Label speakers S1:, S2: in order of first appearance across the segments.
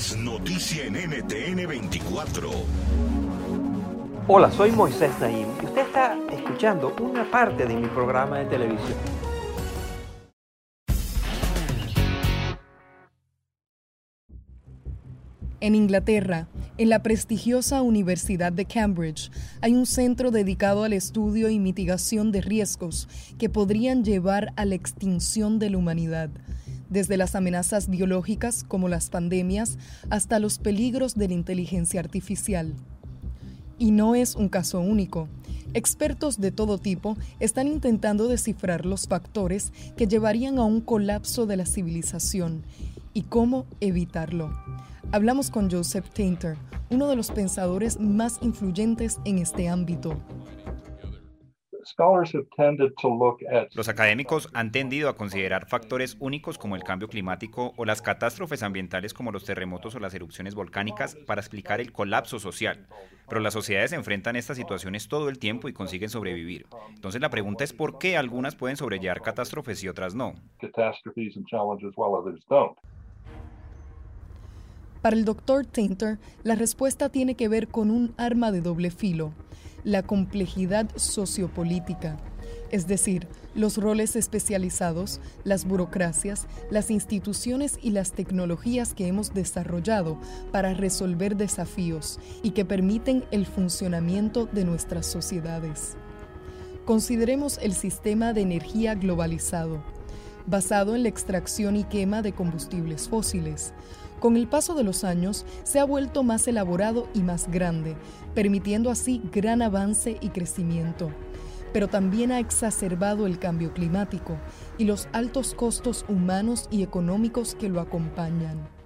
S1: Es noticia en NTN 24.
S2: Hola, soy Moisés Naim y usted está escuchando una parte de mi programa de televisión.
S3: En Inglaterra, en la prestigiosa Universidad de Cambridge, hay un centro dedicado al estudio y mitigación de riesgos que podrían llevar a la extinción de la humanidad desde las amenazas biológicas como las pandemias hasta los peligros de la inteligencia artificial. Y no es un caso único. Expertos de todo tipo están intentando descifrar los factores que llevarían a un colapso de la civilización y cómo evitarlo. Hablamos con Joseph Tainter, uno de los pensadores más influyentes en este ámbito.
S4: Los académicos han tendido a considerar factores únicos como el cambio climático o las catástrofes ambientales como los terremotos o las erupciones volcánicas para explicar el colapso social. Pero las sociedades enfrentan estas situaciones todo el tiempo y consiguen sobrevivir. Entonces la pregunta es por qué algunas pueden sobrellevar catástrofes y otras no.
S3: Para el doctor Tainter, la respuesta tiene que ver con un arma de doble filo la complejidad sociopolítica, es decir, los roles especializados, las burocracias, las instituciones y las tecnologías que hemos desarrollado para resolver desafíos y que permiten el funcionamiento de nuestras sociedades. Consideremos el sistema de energía globalizado, basado en la extracción y quema de combustibles fósiles, con el paso de los años se ha vuelto más elaborado y más grande, permitiendo así gran avance y crecimiento. Pero también ha exacerbado el cambio climático y los altos costos humanos y económicos que lo acompañan.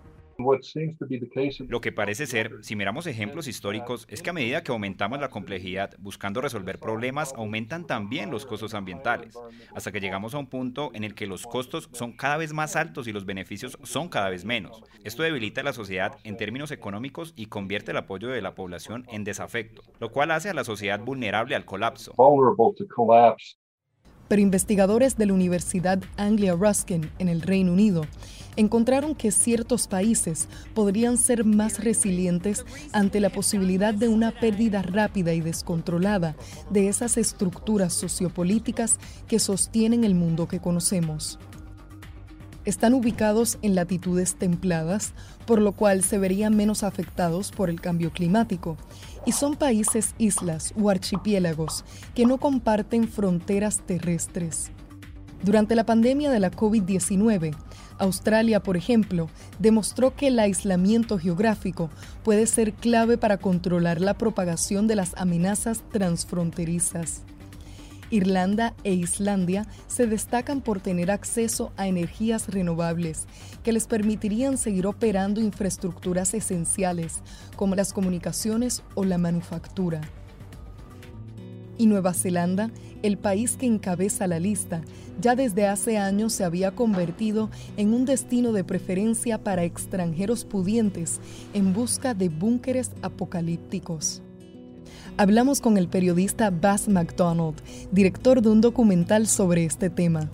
S4: Lo que parece ser, si miramos ejemplos históricos, es que a medida que aumentamos la complejidad buscando resolver problemas, aumentan también los costos ambientales, hasta que llegamos a un punto en el que los costos son cada vez más altos y los beneficios son cada vez menos. Esto debilita a la sociedad en términos económicos y convierte el apoyo de la población en desafecto, lo cual hace a la sociedad vulnerable al colapso.
S3: Pero investigadores de la Universidad Anglia Ruskin en el Reino Unido encontraron que ciertos países podrían ser más resilientes ante la posibilidad de una pérdida rápida y descontrolada de esas estructuras sociopolíticas que sostienen el mundo que conocemos. Están ubicados en latitudes templadas, por lo cual se verían menos afectados por el cambio climático, y son países islas o archipiélagos que no comparten fronteras terrestres. Durante la pandemia de la COVID-19, Australia, por ejemplo, demostró que el aislamiento geográfico puede ser clave para controlar la propagación de las amenazas transfronterizas. Irlanda e Islandia se destacan por tener acceso a energías renovables que les permitirían seguir operando infraestructuras esenciales como las comunicaciones o la manufactura. Y Nueva Zelanda el país que encabeza la lista, ya desde hace años se había convertido en un destino de preferencia para extranjeros pudientes en busca de búnkeres apocalípticos. Hablamos con el periodista Bass McDonald, director de un documental sobre este tema.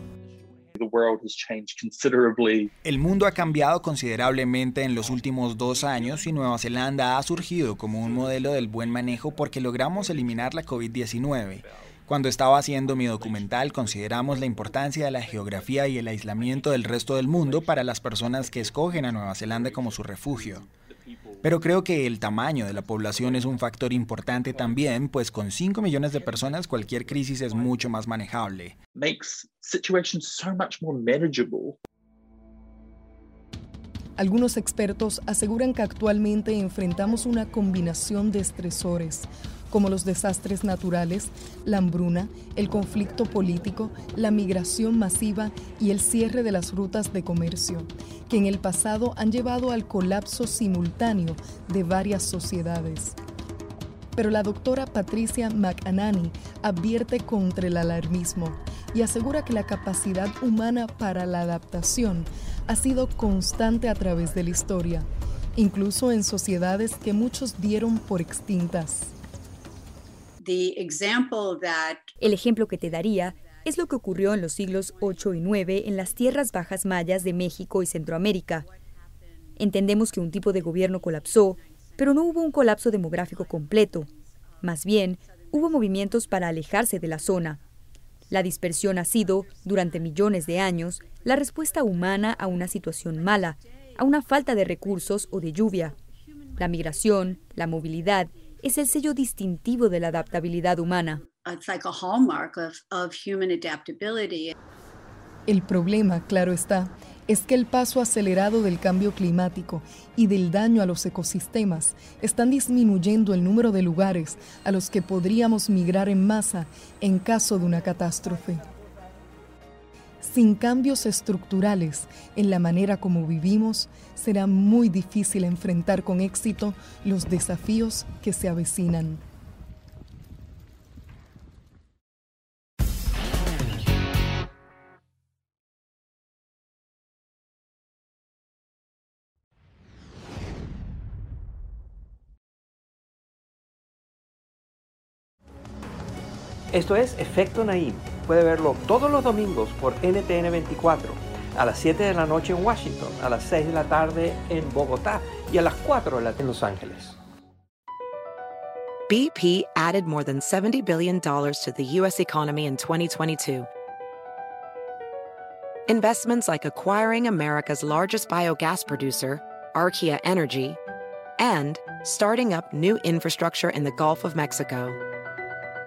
S5: El mundo ha cambiado considerablemente en los últimos dos años y Nueva Zelanda ha surgido como un modelo del buen manejo porque logramos eliminar la COVID-19. Cuando estaba haciendo mi documental consideramos la importancia de la geografía y el aislamiento del resto del mundo para las personas que escogen a Nueva Zelanda como su refugio. Pero creo que el tamaño de la población es un factor importante también, pues con 5 millones de personas cualquier crisis es mucho más manejable.
S3: Algunos expertos aseguran que actualmente enfrentamos una combinación de estresores, como los desastres naturales, la hambruna, el conflicto político, la migración masiva y el cierre de las rutas de comercio, que en el pasado han llevado al colapso simultáneo de varias sociedades. Pero la doctora Patricia McAnany advierte contra el alarmismo y asegura que la capacidad humana para la adaptación ha sido constante a través de la historia, incluso en sociedades que muchos dieron por extintas.
S6: El ejemplo que te daría es lo que ocurrió en los siglos 8 y 9 en las tierras bajas mayas de México y Centroamérica. Entendemos que un tipo de gobierno colapsó, pero no hubo un colapso demográfico completo. Más bien, hubo movimientos para alejarse de la zona. La dispersión ha sido, durante millones de años, la respuesta humana a una situación mala, a una falta de recursos o de lluvia. La migración, la movilidad es el sello distintivo de la adaptabilidad humana.
S3: El problema, claro está, es que el paso acelerado del cambio climático y del daño a los ecosistemas están disminuyendo el número de lugares a los que podríamos migrar en masa en caso de una catástrofe sin cambios estructurales en la manera como vivimos, será muy difícil enfrentar con éxito los desafíos que se avecinan.
S2: Esto es Efecto Naim puede verlo todos los domingos por NTN 24, a las 7 de la noche en Washington, a las 6 de la tarde en Bogotá y a las 4 en Los Ángeles.
S7: BP added more than $70 billion to the U.S. economy in 2022. Investments like acquiring America's largest biogas producer, Archaea Energy, and starting up new infrastructure in the Gulf of Mexico.